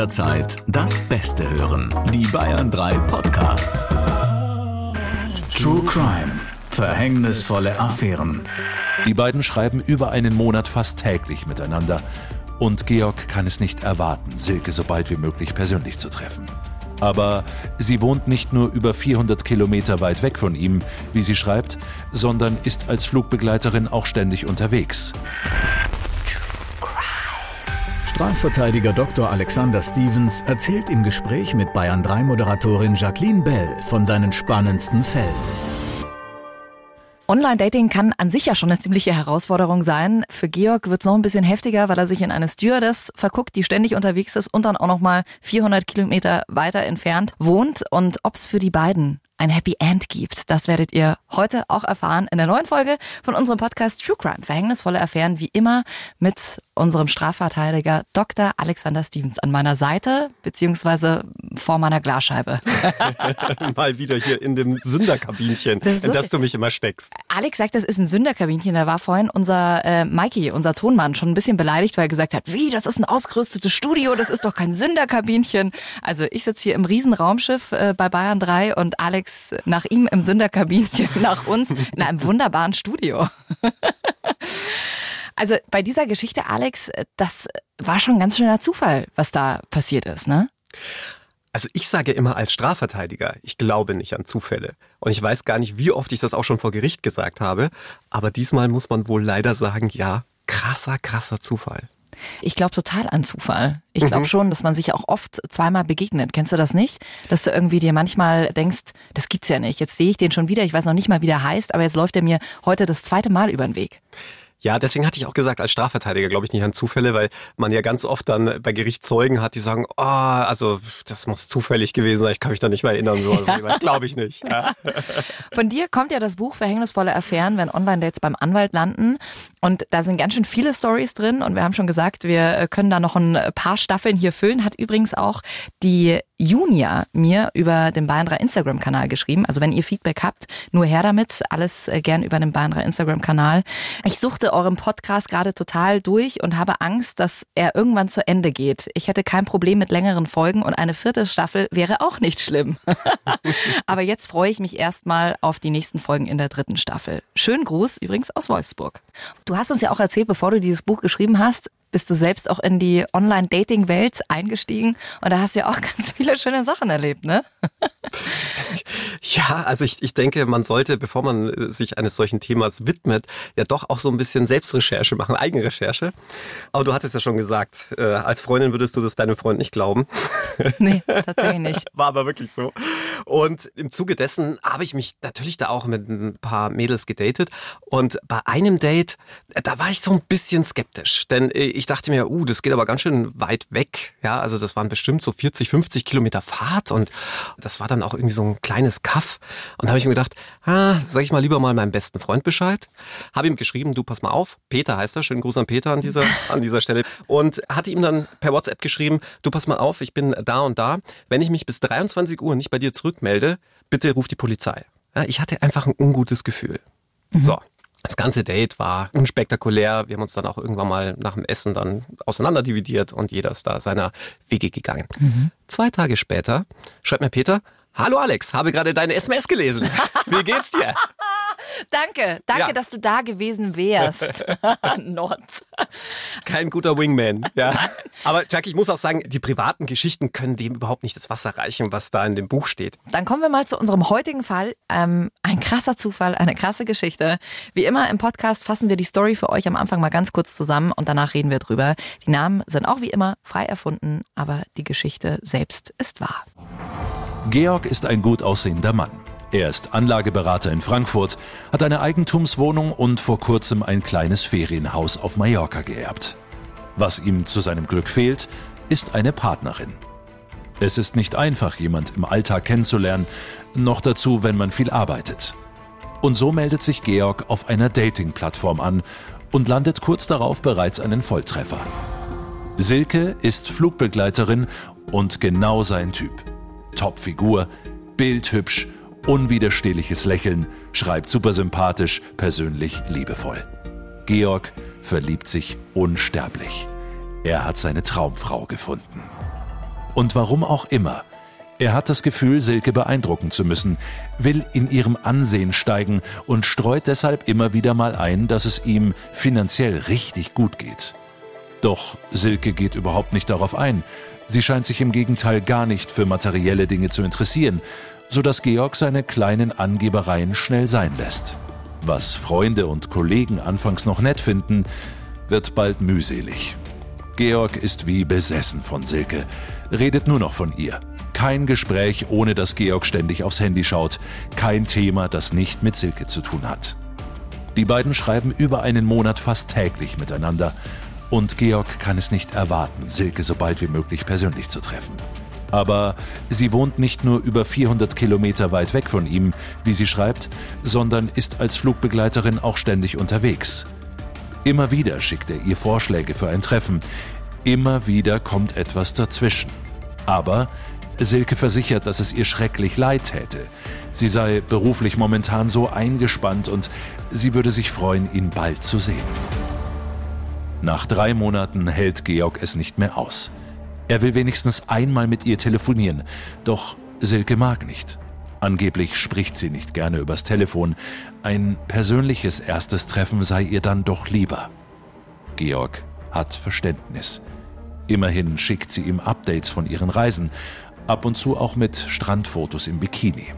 jederzeit das Beste hören. Die Bayern 3 Podcasts. True Crime. Verhängnisvolle Affären. Die beiden schreiben über einen Monat fast täglich miteinander. Und Georg kann es nicht erwarten, Silke so bald wie möglich persönlich zu treffen. Aber sie wohnt nicht nur über 400 Kilometer weit weg von ihm, wie sie schreibt, sondern ist als Flugbegleiterin auch ständig unterwegs. Strafverteidiger Dr. Alexander Stevens erzählt im Gespräch mit Bayern 3 Moderatorin Jacqueline Bell von seinen spannendsten Fällen. Online-Dating kann an sich ja schon eine ziemliche Herausforderung sein. Für Georg wird es noch ein bisschen heftiger, weil er sich in eine Stewardess verguckt, die ständig unterwegs ist und dann auch noch mal 400 Kilometer weiter entfernt wohnt. Und ob es für die beiden ein Happy End gibt. Das werdet ihr heute auch erfahren in der neuen Folge von unserem Podcast True Crime. Verhängnisvolle Affären, wie immer mit unserem Strafverteidiger Dr. Alexander Stevens an meiner Seite, beziehungsweise vor meiner Glasscheibe. Mal wieder hier in dem Sünderkabinchen, das in das du mich immer steckst. Alex sagt, das ist ein Sünderkabinchen. Da war vorhin unser äh, Mikey, unser Tonmann, schon ein bisschen beleidigt, weil er gesagt hat, wie, das ist ein ausgerüstetes Studio, das ist doch kein Sünderkabinchen. Also ich sitze hier im Riesenraumschiff äh, bei Bayern 3 und Alex unterwegs, nach ihm im Sünderkabinchen, nach uns in einem wunderbaren Studio. Also bei dieser Geschichte, Alex, das war schon ganz schöner Zufall, was da passiert ist, ne? Also ich sage immer als Strafverteidiger, ich glaube nicht an Zufälle. Und ich weiß gar nicht, wie oft ich das auch schon vor Gericht gesagt habe. Aber diesmal muss man wohl leider sagen, ja, krasser, krasser Zufall. Ich glaube total an Zufall. Ich glaube mhm. schon, dass man sich auch oft zweimal begegnet. Kennst du das nicht? Dass du irgendwie dir manchmal denkst, das gibt's ja nicht. Jetzt sehe ich den schon wieder. Ich weiß noch nicht mal, wie der heißt, aber jetzt läuft er mir heute das zweite Mal über den Weg. Ja, deswegen hatte ich auch gesagt, als Strafverteidiger glaube ich nicht an Zufälle, weil man ja ganz oft dann bei Gericht Zeugen hat, die sagen, oh, also das muss zufällig gewesen sein, ich kann mich da nicht mehr erinnern. So, also, glaube ich nicht. Ja. Von dir kommt ja das Buch Verhängnisvolle Affären, wenn Online-Dates beim Anwalt landen. Und da sind ganz schön viele Stories drin. Und wir haben schon gesagt, wir können da noch ein paar Staffeln hier füllen. Hat übrigens auch die Junia mir über den Bayern 3 Instagram-Kanal geschrieben. Also wenn ihr Feedback habt, nur her damit. Alles äh, gern über den Bayern 3 Instagram-Kanal. Ich suchte euren Podcast gerade total durch und habe Angst, dass er irgendwann zu Ende geht. Ich hätte kein Problem mit längeren Folgen und eine vierte Staffel wäre auch nicht schlimm. Aber jetzt freue ich mich erstmal auf die nächsten Folgen in der dritten Staffel. Schönen Gruß übrigens aus Wolfsburg. Du hast uns ja auch erzählt, bevor du dieses Buch geschrieben hast, bist du selbst auch in die Online-Dating-Welt eingestiegen und da hast du ja auch ganz viele schöne Sachen erlebt, ne? Ja, also ich, ich denke, man sollte, bevor man äh, sich eines solchen Themas widmet, ja doch auch so ein bisschen Selbstrecherche machen, Eigenrecherche. Aber du hattest ja schon gesagt, äh, als Freundin würdest du das deinem Freund nicht glauben. Nee, tatsächlich nicht. War aber wirklich so. Und im Zuge dessen habe ich mich natürlich da auch mit ein paar Mädels gedatet. Und bei einem Date, äh, da war ich so ein bisschen skeptisch. Denn äh, ich dachte mir, uh, das geht aber ganz schön weit weg. Ja, also das waren bestimmt so 40, 50 Kilometer Fahrt. Und das war dann auch irgendwie so ein kleines Kaff. Und da habe ich mir gedacht, ah, sag ich mal lieber mal meinem besten Freund Bescheid. Habe ihm geschrieben, du pass mal auf. Peter heißt er. Schönen Gruß an Peter an dieser, an dieser Stelle. Und hatte ihm dann per WhatsApp geschrieben, du pass mal auf, ich bin da und da. Wenn ich mich bis 23 Uhr nicht bei dir zurückmelde, bitte ruf die Polizei. Ja, ich hatte einfach ein ungutes Gefühl. Mhm. So. Das ganze Date war unspektakulär. Wir haben uns dann auch irgendwann mal nach dem Essen dann auseinanderdividiert und jeder ist da seiner Wege gegangen. Mhm. Zwei Tage später schreibt mir Peter, Hallo Alex, habe gerade deine SMS gelesen. Wie geht's dir? danke, danke, ja. dass du da gewesen wärst. Not. Kein guter Wingman. Ja. Aber Jack, ich muss auch sagen, die privaten Geschichten können dem überhaupt nicht das Wasser reichen, was da in dem Buch steht. Dann kommen wir mal zu unserem heutigen Fall. Ähm, ein krasser Zufall, eine krasse Geschichte. Wie immer im Podcast fassen wir die Story für euch am Anfang mal ganz kurz zusammen und danach reden wir drüber. Die Namen sind auch wie immer frei erfunden, aber die Geschichte selbst ist wahr. Georg ist ein gut aussehender Mann. Er ist Anlageberater in Frankfurt, hat eine Eigentumswohnung und vor kurzem ein kleines Ferienhaus auf Mallorca geerbt. Was ihm zu seinem Glück fehlt, ist eine Partnerin. Es ist nicht einfach, jemand im Alltag kennenzulernen, noch dazu, wenn man viel arbeitet. Und so meldet sich Georg auf einer Dating-Plattform an und landet kurz darauf bereits einen Volltreffer. Silke ist Flugbegleiterin und genau sein Typ. Topfigur, bildhübsch, unwiderstehliches Lächeln, schreibt super sympathisch, persönlich liebevoll. Georg verliebt sich unsterblich. Er hat seine Traumfrau gefunden. Und warum auch immer. Er hat das Gefühl, Silke beeindrucken zu müssen, will in ihrem Ansehen steigen und streut deshalb immer wieder mal ein, dass es ihm finanziell richtig gut geht. Doch Silke geht überhaupt nicht darauf ein. Sie scheint sich im Gegenteil gar nicht für materielle Dinge zu interessieren, so dass Georg seine kleinen Angebereien schnell sein lässt. Was Freunde und Kollegen anfangs noch nett finden, wird bald mühselig. Georg ist wie besessen von Silke, redet nur noch von ihr. Kein Gespräch, ohne dass Georg ständig aufs Handy schaut, kein Thema, das nicht mit Silke zu tun hat. Die beiden schreiben über einen Monat fast täglich miteinander und Georg kann es nicht erwarten, Silke so bald wie möglich persönlich zu treffen. Aber sie wohnt nicht nur über 400 Kilometer weit weg von ihm, wie sie schreibt, sondern ist als Flugbegleiterin auch ständig unterwegs. Immer wieder schickt er ihr Vorschläge für ein Treffen. Immer wieder kommt etwas dazwischen. Aber Silke versichert, dass es ihr schrecklich leid täte. Sie sei beruflich momentan so eingespannt und sie würde sich freuen, ihn bald zu sehen. Nach drei Monaten hält Georg es nicht mehr aus. Er will wenigstens einmal mit ihr telefonieren, doch Silke mag nicht. Angeblich spricht sie nicht gerne übers Telefon. Ein persönliches erstes Treffen sei ihr dann doch lieber. Georg hat Verständnis. Immerhin schickt sie ihm Updates von ihren Reisen, ab und zu auch mit Strandfotos im Bikini.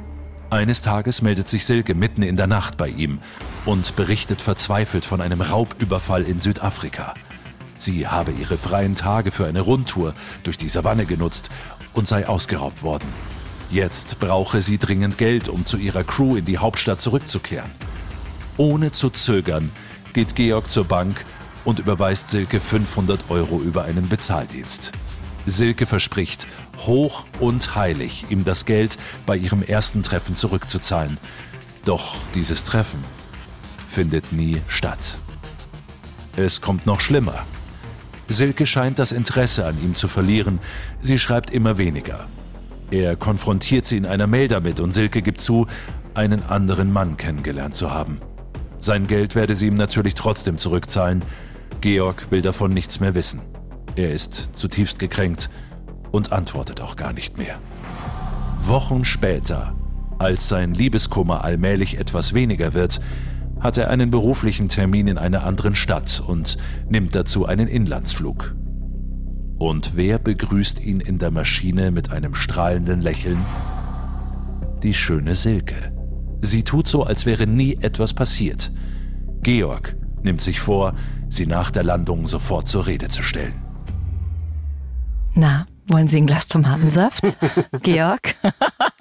Eines Tages meldet sich Silke mitten in der Nacht bei ihm und berichtet verzweifelt von einem Raubüberfall in Südafrika. Sie habe ihre freien Tage für eine Rundtour durch die Savanne genutzt und sei ausgeraubt worden. Jetzt brauche sie dringend Geld, um zu ihrer Crew in die Hauptstadt zurückzukehren. Ohne zu zögern geht Georg zur Bank und überweist Silke 500 Euro über einen Bezahldienst. Silke verspricht, hoch und heilig ihm das Geld bei ihrem ersten Treffen zurückzuzahlen. Doch dieses Treffen findet nie statt. Es kommt noch schlimmer. Silke scheint das Interesse an ihm zu verlieren. Sie schreibt immer weniger. Er konfrontiert sie in einer Mail damit und Silke gibt zu, einen anderen Mann kennengelernt zu haben. Sein Geld werde sie ihm natürlich trotzdem zurückzahlen. Georg will davon nichts mehr wissen. Er ist zutiefst gekränkt und antwortet auch gar nicht mehr. Wochen später, als sein Liebeskummer allmählich etwas weniger wird, hat er einen beruflichen Termin in einer anderen Stadt und nimmt dazu einen Inlandsflug. Und wer begrüßt ihn in der Maschine mit einem strahlenden Lächeln? Die schöne Silke. Sie tut so, als wäre nie etwas passiert. Georg nimmt sich vor, sie nach der Landung sofort zur Rede zu stellen. Na, wollen Sie ein Glas Tomatensaft? Georg?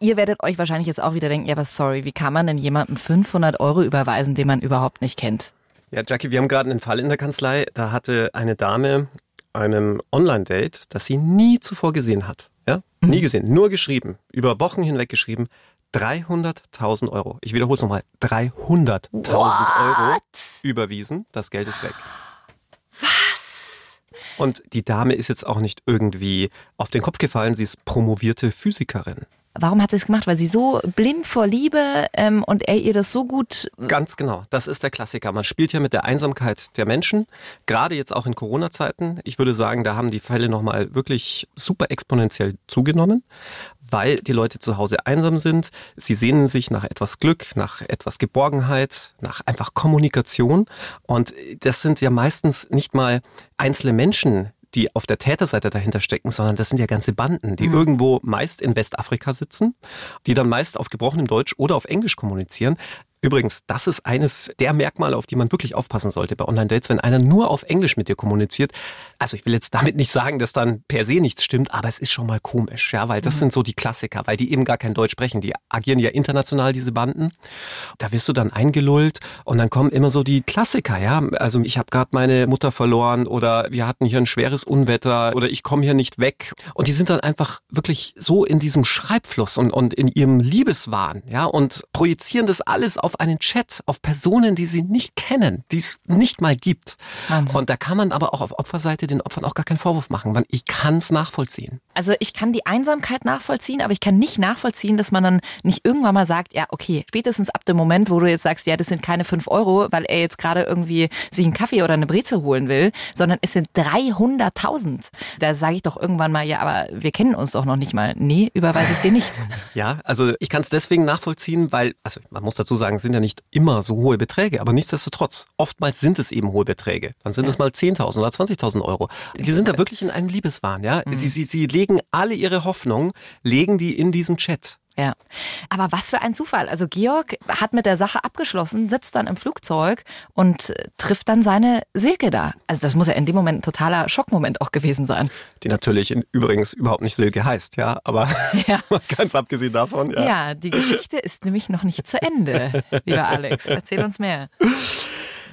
Ihr werdet euch wahrscheinlich jetzt auch wieder denken, ja, was sorry, wie kann man denn jemandem 500 Euro überweisen, den man überhaupt nicht kennt? Ja, Jackie, wir haben gerade einen Fall in der Kanzlei. Da hatte eine Dame einem Online-Date, das sie nie zuvor gesehen hat. Ja? Mhm. Nie gesehen, nur geschrieben, über Wochen hinweg geschrieben. 300.000 Euro. Ich wiederhole es nochmal. 300.000 Euro überwiesen. Das Geld ist weg. Was? Und die Dame ist jetzt auch nicht irgendwie auf den Kopf gefallen. Sie ist promovierte Physikerin. Warum hat sie es gemacht? Weil sie so blind vor Liebe ähm, und er ihr das so gut. Ganz genau. Das ist der Klassiker. Man spielt ja mit der Einsamkeit der Menschen. Gerade jetzt auch in Corona-Zeiten. Ich würde sagen, da haben die Fälle nochmal wirklich super exponentiell zugenommen, weil die Leute zu Hause einsam sind. Sie sehnen sich nach etwas Glück, nach etwas Geborgenheit, nach einfach Kommunikation. Und das sind ja meistens nicht mal einzelne Menschen, die auf der Täterseite dahinter stecken, sondern das sind ja ganze Banden, die mhm. irgendwo meist in Westafrika sitzen, die dann meist auf gebrochenem Deutsch oder auf Englisch kommunizieren. Übrigens, das ist eines der Merkmale, auf die man wirklich aufpassen sollte bei Online-Dates, wenn einer nur auf Englisch mit dir kommuniziert. Also ich will jetzt damit nicht sagen, dass dann per se nichts stimmt, aber es ist schon mal komisch, ja, weil das mhm. sind so die Klassiker, weil die eben gar kein Deutsch sprechen. Die agieren ja international, diese Banden. Da wirst du dann eingelullt und dann kommen immer so die Klassiker, ja. Also ich habe gerade meine Mutter verloren oder wir hatten hier ein schweres Unwetter oder ich komme hier nicht weg. Und die sind dann einfach wirklich so in diesem Schreibfluss und, und in ihrem Liebeswahn, ja, und projizieren das alles auf auf einen Chat, auf Personen, die sie nicht kennen, die es nicht mal gibt. Wahnsinn. Und da kann man aber auch auf Opferseite den Opfern auch gar keinen Vorwurf machen, weil ich kann es nachvollziehen. Also ich kann die Einsamkeit nachvollziehen, aber ich kann nicht nachvollziehen, dass man dann nicht irgendwann mal sagt, ja, okay, spätestens ab dem Moment, wo du jetzt sagst, ja, das sind keine fünf Euro, weil er jetzt gerade irgendwie sich einen Kaffee oder eine Breze holen will, sondern es sind 300.000. Da sage ich doch irgendwann mal, ja, aber wir kennen uns doch noch nicht mal. Nee, überweise ich dir nicht. Ja, also ich kann es deswegen nachvollziehen, weil, also man muss dazu sagen, es sind ja nicht immer so hohe Beträge, aber nichtsdestotrotz, oftmals sind es eben hohe Beträge. Dann sind ja. es mal 10.000 oder 20.000 Euro. Die sind da wirklich in einem Liebeswahn, ja. Mhm. Sie, sie, sie legen alle ihre Hoffnung, legen die in diesen Chat. Ja. Aber was für ein Zufall. Also Georg hat mit der Sache abgeschlossen, sitzt dann im Flugzeug und äh, trifft dann seine Silke da. Also das muss ja in dem Moment ein totaler Schockmoment auch gewesen sein. Die natürlich in, übrigens überhaupt nicht Silke heißt, ja. Aber ja. ganz abgesehen davon, ja. Ja, die Geschichte ist nämlich noch nicht zu Ende, lieber Alex. Erzähl uns mehr.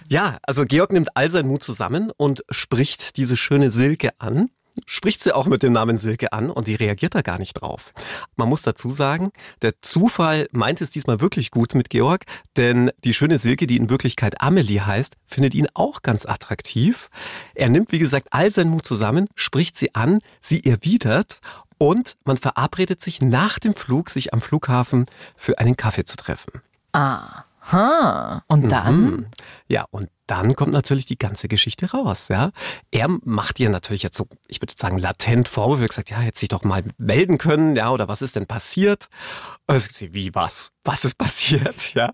Ja, also Georg nimmt all seinen Mut zusammen und spricht diese schöne Silke an spricht sie auch mit dem Namen Silke an und die reagiert da gar nicht drauf. Man muss dazu sagen, der Zufall meint es diesmal wirklich gut mit Georg, denn die schöne Silke, die in Wirklichkeit Amelie heißt, findet ihn auch ganz attraktiv. Er nimmt, wie gesagt, all seinen Mut zusammen, spricht sie an, sie erwidert und man verabredet sich nach dem Flug, sich am Flughafen für einen Kaffee zu treffen. Ah. Ha, und dann? Mhm. Ja, und dann kommt natürlich die ganze Geschichte raus. Ja, er macht ihr natürlich jetzt so, ich würde sagen, latent Vorwürfe. Gesagt, ja, hätte sich doch mal melden können, ja, oder was ist denn passiert? Und sie, wie was? Was ist passiert? Ja,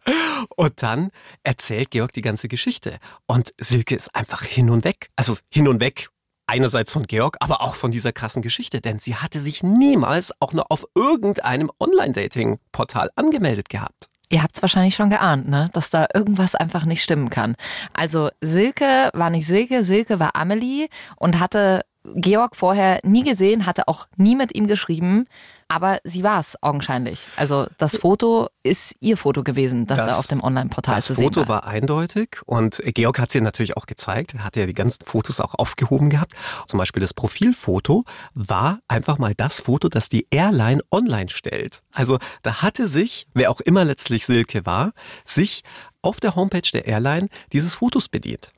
und dann erzählt Georg die ganze Geschichte und Silke ist einfach hin und weg. Also hin und weg einerseits von Georg, aber auch von dieser krassen Geschichte, denn sie hatte sich niemals auch nur auf irgendeinem Online-Dating-Portal angemeldet gehabt. Ihr habt es wahrscheinlich schon geahnt, ne? dass da irgendwas einfach nicht stimmen kann. Also Silke war nicht Silke, Silke war Amelie und hatte Georg vorher nie gesehen, hatte auch nie mit ihm geschrieben. Aber sie war es augenscheinlich. Also das Foto ist ihr Foto gewesen, das, das da auf dem Online-Portal zu sehen war. Das Foto war eindeutig und Georg hat sie natürlich auch gezeigt. Er hatte ja die ganzen Fotos auch aufgehoben gehabt. Zum Beispiel das Profilfoto war einfach mal das Foto, das die Airline online stellt. Also da hatte sich, wer auch immer letztlich Silke war, sich auf der Homepage der Airline dieses Fotos bedient.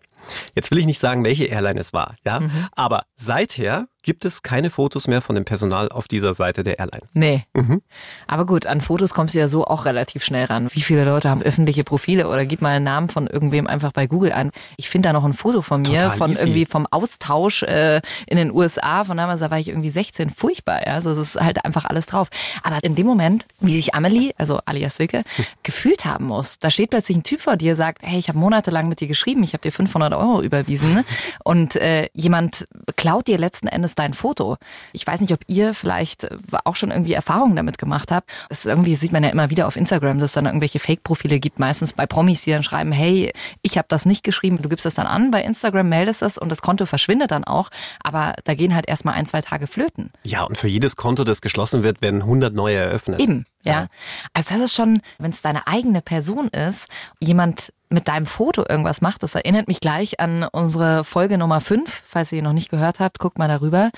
Jetzt will ich nicht sagen, welche Airline es war, ja, mhm. aber seither gibt es keine Fotos mehr von dem Personal auf dieser Seite der Airline. Nee. Mhm. Aber gut, an Fotos kommst du ja so auch relativ schnell ran. Wie viele Leute haben öffentliche Profile oder gib mal einen Namen von irgendwem einfach bei Google an. Ich finde da noch ein Foto von mir, Total von easy. irgendwie vom Austausch äh, in den USA. Von damals, da war ich irgendwie 16. Furchtbar, ja. Also es ist halt einfach alles drauf. Aber in dem Moment, wie sich Amelie, also alias Silke, hm. gefühlt haben muss, da steht plötzlich ein Typ vor dir, sagt, hey, ich habe monatelang mit dir geschrieben, ich habe dir 500 Euro überwiesen und äh, jemand klaut dir letzten Endes ist dein Foto. Ich weiß nicht, ob ihr vielleicht äh, auch schon irgendwie Erfahrungen damit gemacht habt. Das irgendwie sieht man ja immer wieder auf Instagram, dass es dann irgendwelche Fake-Profile gibt, meistens bei Promis, die dann schreiben, hey, ich habe das nicht geschrieben. Du gibst das dann an bei Instagram, meldest das und das Konto verschwindet dann auch. Aber da gehen halt erstmal ein, zwei Tage flöten. Ja, und für jedes Konto, das geschlossen wird, werden 100 neue eröffnet. Eben. Ja. Also das ist schon, wenn es deine eigene Person ist, jemand mit deinem Foto irgendwas macht, das erinnert mich gleich an unsere Folge Nummer 5. Falls ihr noch nicht gehört habt, guckt mal darüber.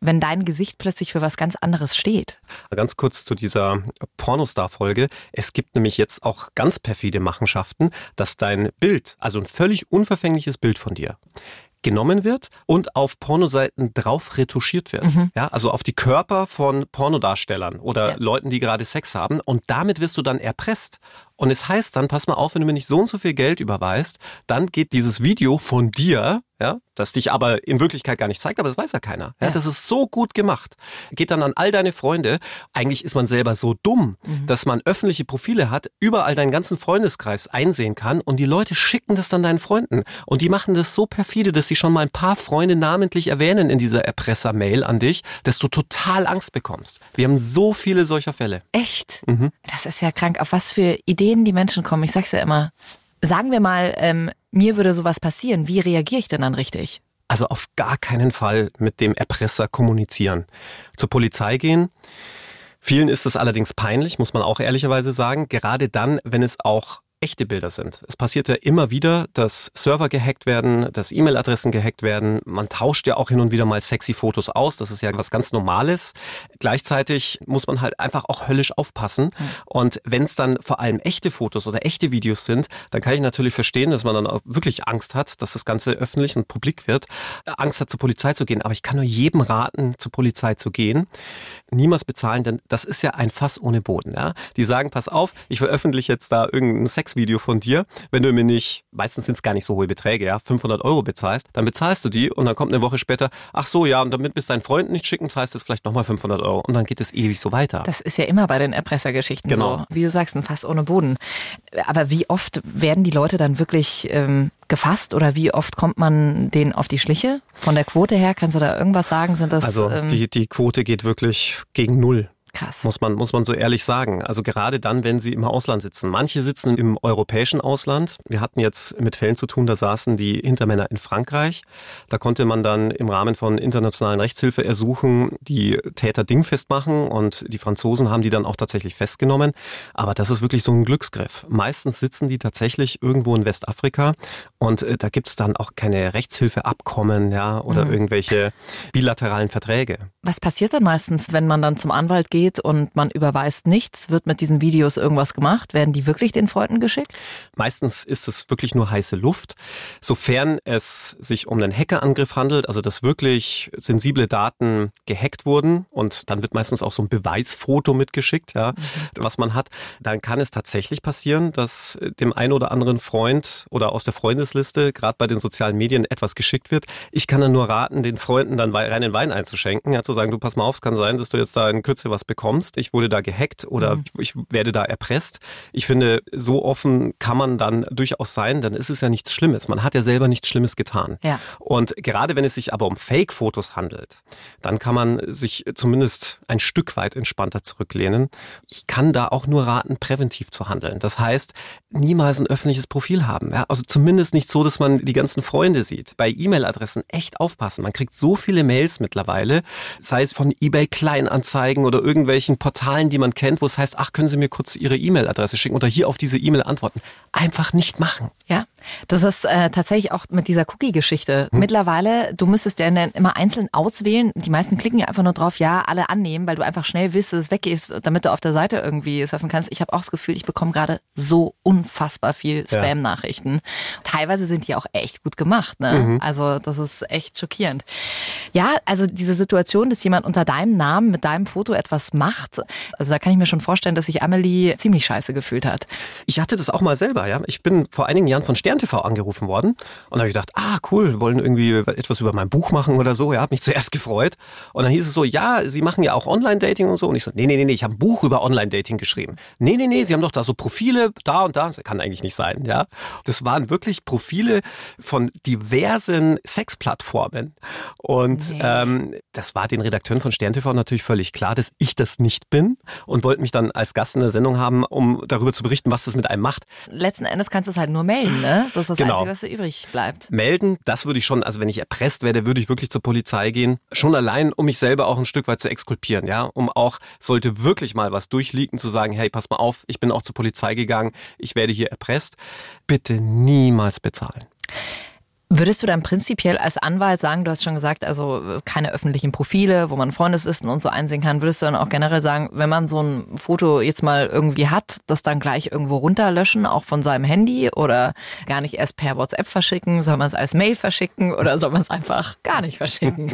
Wenn dein Gesicht plötzlich für was ganz anderes steht. Ganz kurz zu dieser Pornostar-Folge. Es gibt nämlich jetzt auch ganz perfide Machenschaften, dass dein Bild, also ein völlig unverfängliches Bild von dir, genommen wird und auf Pornoseiten drauf retuschiert wird. Mhm. Ja, also auf die Körper von Pornodarstellern oder ja. Leuten, die gerade Sex haben. Und damit wirst du dann erpresst. Und es heißt dann, pass mal auf, wenn du mir nicht so und so viel Geld überweist, dann geht dieses Video von dir ja, das dich aber in Wirklichkeit gar nicht zeigt, aber das weiß ja keiner. Ja, ja. Das ist so gut gemacht. Geht dann an all deine Freunde. Eigentlich ist man selber so dumm, mhm. dass man öffentliche Profile hat, überall deinen ganzen Freundeskreis einsehen kann und die Leute schicken das dann deinen Freunden. Und die machen das so perfide, dass sie schon mal ein paar Freunde namentlich erwähnen in dieser Erpresser-Mail an dich, dass du total Angst bekommst. Wir haben so viele solcher Fälle. Echt? Mhm. Das ist ja krank. Auf was für Ideen die Menschen kommen. Ich sag's ja immer. Sagen wir mal, ähm, mir würde sowas passieren. Wie reagiere ich denn dann richtig? Also auf gar keinen Fall mit dem Erpresser kommunizieren. Zur Polizei gehen. Vielen ist es allerdings peinlich, muss man auch ehrlicherweise sagen. Gerade dann, wenn es auch echte Bilder sind. Es passiert ja immer wieder, dass Server gehackt werden, dass E-Mail-Adressen gehackt werden. Man tauscht ja auch hin und wieder mal sexy Fotos aus. Das ist ja was ganz Normales. Gleichzeitig muss man halt einfach auch höllisch aufpassen. Mhm. Und wenn es dann vor allem echte Fotos oder echte Videos sind, dann kann ich natürlich verstehen, dass man dann auch wirklich Angst hat, dass das Ganze öffentlich und publik wird. Angst hat, zur Polizei zu gehen. Aber ich kann nur jedem raten, zur Polizei zu gehen. Niemals bezahlen, denn das ist ja ein Fass ohne Boden. Ja? Die sagen, pass auf, ich veröffentliche jetzt da irgendein Sexvideo von dir. Wenn du mir nicht, meistens sind es gar nicht so hohe Beträge, ja, 500 Euro bezahlst, dann bezahlst du die und dann kommt eine Woche später, ach so, ja, und damit wir es deinen Freunden nicht schicken, zahlst du es vielleicht nochmal 500 Euro und dann geht es ewig so weiter. Das ist ja immer bei den Erpressergeschichten genau. so. Wie du sagst, ein Fass ohne Boden. Aber wie oft werden die Leute dann wirklich ähm, gefasst oder wie oft kommt man denen auf die Schliche? Von der Quote her, kannst du da irgendwas sagen? Sind das, also ähm, die, die Quote geht wirklich gegen null. Krass. Muss man, muss man so ehrlich sagen. Also gerade dann, wenn sie im Ausland sitzen. Manche sitzen im europäischen Ausland. Wir hatten jetzt mit Fällen zu tun, da saßen die Hintermänner in Frankreich. Da konnte man dann im Rahmen von internationalen Rechtshilfe ersuchen, die Täter dingfest machen und die Franzosen haben die dann auch tatsächlich festgenommen. Aber das ist wirklich so ein Glücksgriff. Meistens sitzen die tatsächlich irgendwo in Westafrika und äh, da gibt's dann auch keine Rechtshilfeabkommen, ja, oder mhm. irgendwelche bilateralen Verträge. Was passiert dann meistens, wenn man dann zum Anwalt geht? Geht und man überweist nichts, wird mit diesen Videos irgendwas gemacht? Werden die wirklich den Freunden geschickt? Meistens ist es wirklich nur heiße Luft. Sofern es sich um einen Hackerangriff handelt, also dass wirklich sensible Daten gehackt wurden und dann wird meistens auch so ein Beweisfoto mitgeschickt, ja, mhm. was man hat, dann kann es tatsächlich passieren, dass dem einen oder anderen Freund oder aus der Freundesliste, gerade bei den sozialen Medien, etwas geschickt wird. Ich kann dann nur raten, den Freunden dann reinen Wein einzuschenken, ja, zu sagen, du pass mal auf, es kann sein, dass du jetzt da in Kürze was bekommst. Ich wurde da gehackt oder mhm. ich werde da erpresst. Ich finde, so offen kann man dann durchaus sein, dann ist es ja nichts Schlimmes. Man hat ja selber nichts Schlimmes getan. Ja. Und gerade wenn es sich aber um Fake-Fotos handelt, dann kann man sich zumindest ein Stück weit entspannter zurücklehnen. Ich kann da auch nur raten, präventiv zu handeln. Das heißt, niemals ein öffentliches Profil haben. Ja? Also zumindest nicht so, dass man die ganzen Freunde sieht. Bei E-Mail-Adressen echt aufpassen. Man kriegt so viele Mails mittlerweile, sei es von eBay Kleinanzeigen oder irgend irgendwelchen Portalen, die man kennt, wo es heißt, ach, können Sie mir kurz Ihre E-Mail-Adresse schicken oder hier auf diese E-Mail antworten. Einfach nicht machen. Ja, das ist äh, tatsächlich auch mit dieser Cookie-Geschichte. Hm. Mittlerweile, du müsstest ja immer einzeln auswählen. Die meisten klicken ja einfach nur drauf, ja, alle annehmen, weil du einfach schnell willst, dass es weg ist, damit du auf der Seite irgendwie surfen kannst. Ich habe auch das Gefühl, ich bekomme gerade so unfassbar viel Spam-Nachrichten. Ja. Teilweise sind die auch echt gut gemacht. Ne? Mhm. Also das ist echt schockierend. Ja, also diese Situation, dass jemand unter deinem Namen mit deinem Foto etwas macht, also da kann ich mir schon vorstellen, dass sich Amelie ziemlich scheiße gefühlt hat. Ich hatte das auch mal selber, ja. Ich bin vor einigen Jahren von Stern TV angerufen worden und da habe ich gedacht, ah cool, wollen irgendwie etwas über mein Buch machen oder so. Ja, habe mich zuerst gefreut und dann hieß es so, ja, Sie machen ja auch Online-Dating und so und ich so, nee, nee, nee, nee ich habe ein Buch über Online-Dating geschrieben. Nee, nee, nee, Sie haben doch da so Profile da und da. Das kann eigentlich nicht sein, ja. Das waren wirklich Profile von diversen Sexplattformen und nee. ähm, das war den Redakteuren von Stern TV natürlich völlig klar, dass ich das nicht bin und wollten mich dann als Gast in der Sendung haben, um darüber zu berichten, was das mit einem macht. Letzten Endes kannst du es halt nur melden, ne? Das ist das genau. Einzige, was da übrig bleibt. Melden, das würde ich schon, also wenn ich erpresst werde, würde ich wirklich zur Polizei gehen. Schon allein, um mich selber auch ein Stück weit zu exkulpieren, ja? Um auch, sollte wirklich mal was durchliegen, zu sagen, hey, pass mal auf, ich bin auch zur Polizei gegangen, ich werde hier erpresst. Bitte niemals bezahlen. Würdest du dann prinzipiell als Anwalt sagen, du hast schon gesagt, also keine öffentlichen Profile, wo man Freundeslisten und so einsehen kann, würdest du dann auch generell sagen, wenn man so ein Foto jetzt mal irgendwie hat, das dann gleich irgendwo runterlöschen, auch von seinem Handy oder gar nicht erst per WhatsApp verschicken, soll man es als Mail verschicken oder soll man es einfach gar nicht verschicken?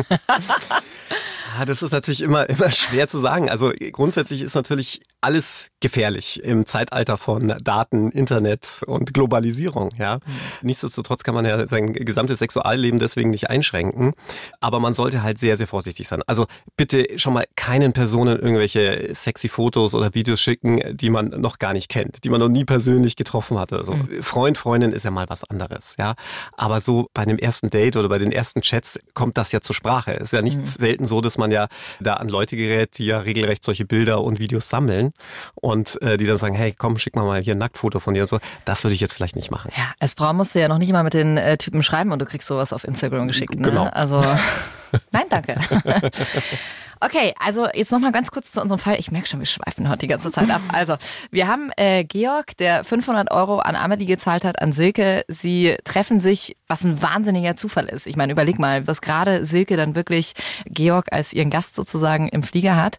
Ja, das ist natürlich immer, immer schwer zu sagen. Also grundsätzlich ist natürlich alles gefährlich im Zeitalter von Daten, Internet und Globalisierung. Ja, mhm. nichtsdestotrotz kann man ja sein gesamtes Sexualleben deswegen nicht einschränken. Aber man sollte halt sehr, sehr vorsichtig sein. Also bitte schon mal keinen Personen irgendwelche sexy Fotos oder Videos schicken, die man noch gar nicht kennt, die man noch nie persönlich getroffen hatte. Also mhm. Freund, Freundin ist ja mal was anderes. Ja, aber so bei einem ersten Date oder bei den ersten Chats kommt das ja zur Sprache. Ist ja nicht mhm. selten so, dass man ja da an Leute gerät, die ja regelrecht solche Bilder und Videos sammeln und äh, die dann sagen, hey, komm, schick mal mal hier ein Nacktfoto von dir und so. Das würde ich jetzt vielleicht nicht machen. Ja, als Frau musst du ja noch nicht mal mit den äh, Typen schreiben und du kriegst sowas auf Instagram geschickt. Ne? Genau. Also, nein, danke. Okay, also jetzt nochmal ganz kurz zu unserem Fall. Ich merke schon, wir schweifen heute die ganze Zeit ab. Also, wir haben äh, Georg, der 500 Euro an Amelie gezahlt hat, an Silke. Sie treffen sich, was ein wahnsinniger Zufall ist. Ich meine, überleg mal, dass gerade Silke dann wirklich Georg als ihren Gast sozusagen im Flieger hat.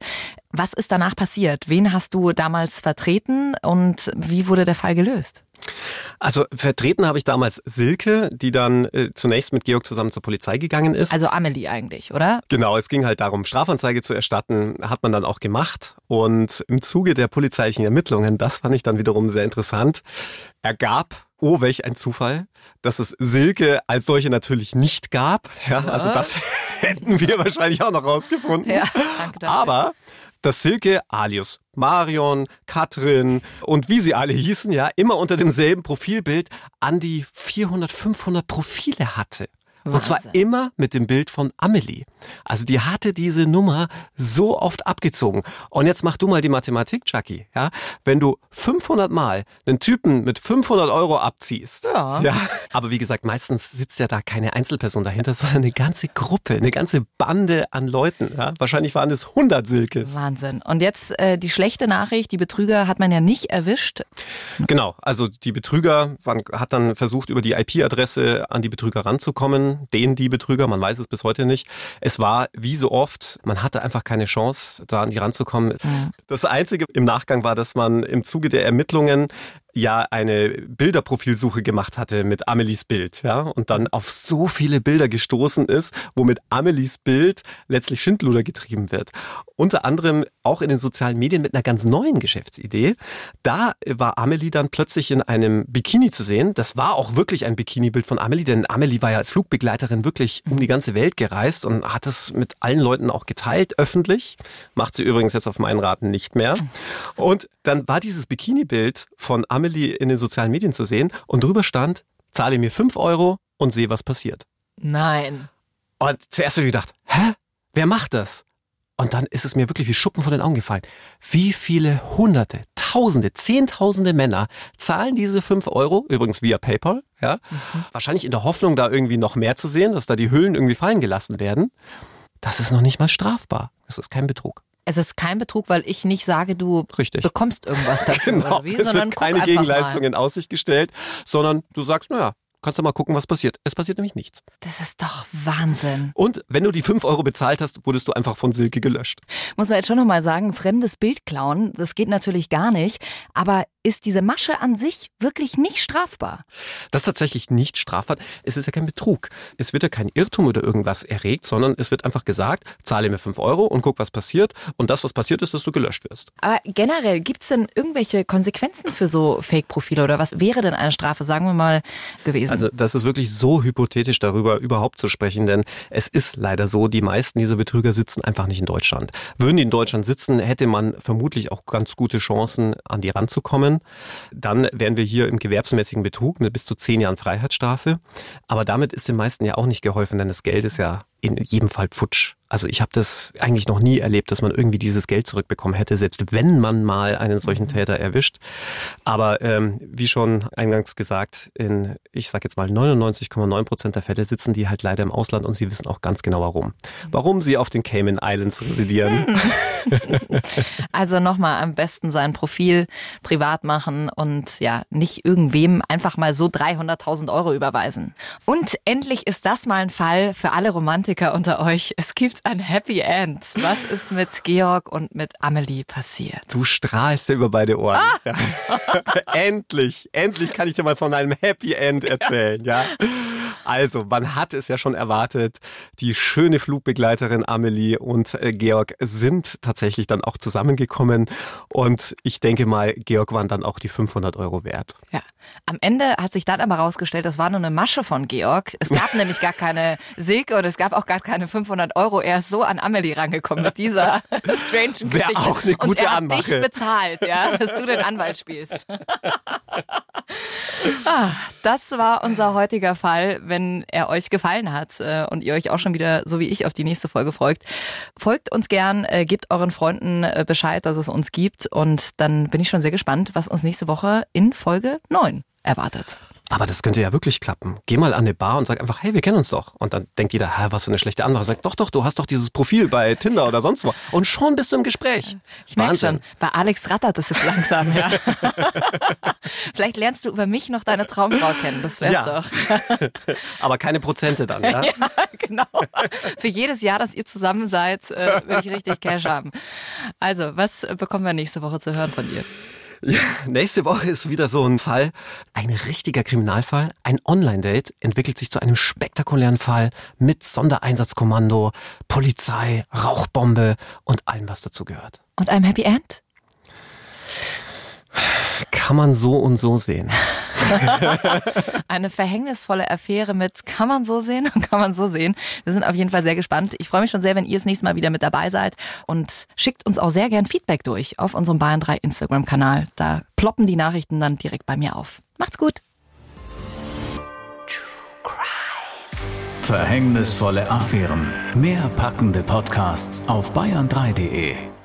Was ist danach passiert? Wen hast du damals vertreten und wie wurde der Fall gelöst? Also vertreten habe ich damals Silke, die dann äh, zunächst mit Georg zusammen zur Polizei gegangen ist. Also Amelie eigentlich, oder? Genau, es ging halt darum, Strafanzeige zu erstatten, hat man dann auch gemacht. Und im Zuge der polizeilichen Ermittlungen, das fand ich dann wiederum sehr interessant, ergab Oh, welch ein Zufall, dass es Silke als solche natürlich nicht gab. Ja, also das hätten wir wahrscheinlich auch noch rausgefunden. Ja, danke dafür. Aber dass Silke alias Marion, Katrin und wie sie alle hießen, ja, immer unter demselben Profilbild an die 400, 500 Profile hatte. Und zwar immer mit dem Bild von Amelie. Also die hatte diese Nummer so oft abgezogen. Und jetzt mach du mal die Mathematik, Chucky. Ja? Wenn du 500 Mal einen Typen mit 500 Euro abziehst. Ja. ja. Aber wie gesagt, meistens sitzt ja da keine Einzelperson dahinter, sondern eine ganze Gruppe, eine ganze Bande an Leuten. Ja? Wahrscheinlich waren es 100 Silkes. Wahnsinn. Und jetzt äh, die schlechte Nachricht, die Betrüger hat man ja nicht erwischt. Genau, also die Betrüger, man hat dann versucht, über die IP-Adresse an die Betrüger ranzukommen den die Betrüger, man weiß es bis heute nicht. Es war wie so oft, man hatte einfach keine Chance, da an die ranzukommen. Mhm. Das Einzige im Nachgang war, dass man im Zuge der Ermittlungen ja eine Bilderprofilsuche gemacht hatte mit Amelies Bild, ja, und dann auf so viele Bilder gestoßen ist, wo mit Amelies Bild letztlich Schindluder getrieben wird. Unter anderem auch in den sozialen Medien mit einer ganz neuen Geschäftsidee. Da war Amelie dann plötzlich in einem Bikini zu sehen. Das war auch wirklich ein Bikini-Bild von Amelie, denn Amelie war ja als Flugbegleiterin wirklich um die ganze Welt gereist und hat es mit allen Leuten auch geteilt, öffentlich. Macht sie übrigens jetzt auf meinen Raten nicht mehr. Und dann war dieses Bikini-Bild von Amelie Amelie in den sozialen Medien zu sehen und drüber stand, zahle mir 5 Euro und sehe, was passiert. Nein. Und zuerst habe ich gedacht, hä? Wer macht das? Und dann ist es mir wirklich wie Schuppen von den Augen gefallen. Wie viele Hunderte, Tausende, Zehntausende Männer zahlen diese 5 Euro, übrigens via PayPal, ja? Mhm. Wahrscheinlich in der Hoffnung, da irgendwie noch mehr zu sehen, dass da die Hüllen irgendwie fallen gelassen werden. Das ist noch nicht mal strafbar. Das ist kein Betrug. Es ist kein Betrug, weil ich nicht sage, du Richtig. bekommst irgendwas dafür. genau. Oder wie, es sondern wird keine Gegenleistung in Aussicht gestellt, sondern du sagst, naja, kannst du mal gucken, was passiert. Es passiert nämlich nichts. Das ist doch Wahnsinn. Und wenn du die 5 Euro bezahlt hast, wurdest du einfach von Silke gelöscht. Muss man jetzt schon nochmal sagen, fremdes Bild klauen, das geht natürlich gar nicht. Aber ist diese Masche an sich wirklich nicht strafbar. Das ist tatsächlich nicht strafbar. Es ist ja kein Betrug. Es wird ja kein Irrtum oder irgendwas erregt, sondern es wird einfach gesagt, zahle mir 5 Euro und guck, was passiert. Und das, was passiert ist, dass du gelöscht wirst. Aber generell, gibt es denn irgendwelche Konsequenzen für so Fake-Profile oder was wäre denn eine Strafe, sagen wir mal, gewesen? Also das ist wirklich so hypothetisch darüber überhaupt zu sprechen, denn es ist leider so, die meisten dieser Betrüger sitzen einfach nicht in Deutschland. Würden die in Deutschland sitzen, hätte man vermutlich auch ganz gute Chancen, an die ranzukommen. Dann wären wir hier im gewerbsmäßigen Betrug mit bis zu zehn Jahren Freiheitsstrafe. Aber damit ist den meisten ja auch nicht geholfen, denn das Geld ist ja in jedem Fall futsch. Also ich habe das eigentlich noch nie erlebt, dass man irgendwie dieses Geld zurückbekommen hätte, selbst wenn man mal einen solchen mhm. Täter erwischt. Aber ähm, wie schon eingangs gesagt, in, ich sage jetzt mal 99,9 Prozent der Fälle sitzen die halt leider im Ausland und sie wissen auch ganz genau warum. Warum sie auf den Cayman Islands residieren. Also nochmal am besten sein Profil privat machen und ja, nicht irgendwem einfach mal so 300.000 Euro überweisen. Und endlich ist das mal ein Fall für alle Romantiker unter euch. Es gibt gibt ein Happy End. Was ist mit Georg und mit Amelie passiert? Du strahlst ja über beide Ohren. Ah. Ja. endlich, endlich kann ich dir mal von einem Happy End erzählen, ja. ja. Also, man hat es ja schon erwartet. Die schöne Flugbegleiterin Amelie und äh, Georg sind tatsächlich dann auch zusammengekommen. Und ich denke mal, Georg waren dann auch die 500 Euro wert. Ja. Am Ende hat sich dann aber rausgestellt, das war nur eine Masche von Georg. Es gab nämlich gar keine Silke und es gab auch gar keine 500 Euro. Er ist so an Amelie rangekommen mit dieser strange Geschichte. Wäre auch eine gute und er Anmache. hat dich bezahlt, ja, dass du den Anwalt spielst. ah, das war unser heutiger Fall. Wenn er euch gefallen hat äh, und ihr euch auch schon wieder, so wie ich, auf die nächste Folge folgt, folgt uns gern, äh, gebt euren Freunden äh, Bescheid, dass es uns gibt und dann bin ich schon sehr gespannt, was uns nächste Woche in Folge 9 erwartet. Aber das könnte ja wirklich klappen. Geh mal an eine Bar und sag einfach, hey, wir kennen uns doch. Und dann denkt jeder, hä, was für eine schlechte Antwort. Sag, doch, doch, du hast doch dieses Profil bei Tinder oder sonst wo. Und schon bist du im Gespräch. Ich merke schon, bei Alex rattert das jetzt langsam, ja. Vielleicht lernst du über mich noch deine Traumfrau kennen, das wär's ja. doch. Aber keine Prozente dann, ja? ja, genau. Für jedes Jahr, dass ihr zusammen seid, äh, will ich richtig Cash haben. Also, was bekommen wir nächste Woche zu hören von dir? Ja, nächste Woche ist wieder so ein Fall. Ein richtiger Kriminalfall. Ein Online-Date entwickelt sich zu einem spektakulären Fall mit Sondereinsatzkommando, Polizei, Rauchbombe und allem, was dazu gehört. Und einem Happy End? Kann man so und so sehen. Eine verhängnisvolle Affäre mit kann man so sehen und kann man so sehen. Wir sind auf jeden Fall sehr gespannt. Ich freue mich schon sehr, wenn ihr das nächste Mal wieder mit dabei seid und schickt uns auch sehr gern Feedback durch auf unserem Bayern 3 Instagram-Kanal. Da ploppen die Nachrichten dann direkt bei mir auf. Macht's gut. Verhängnisvolle Affären. Mehr packende Podcasts auf bayern3.de.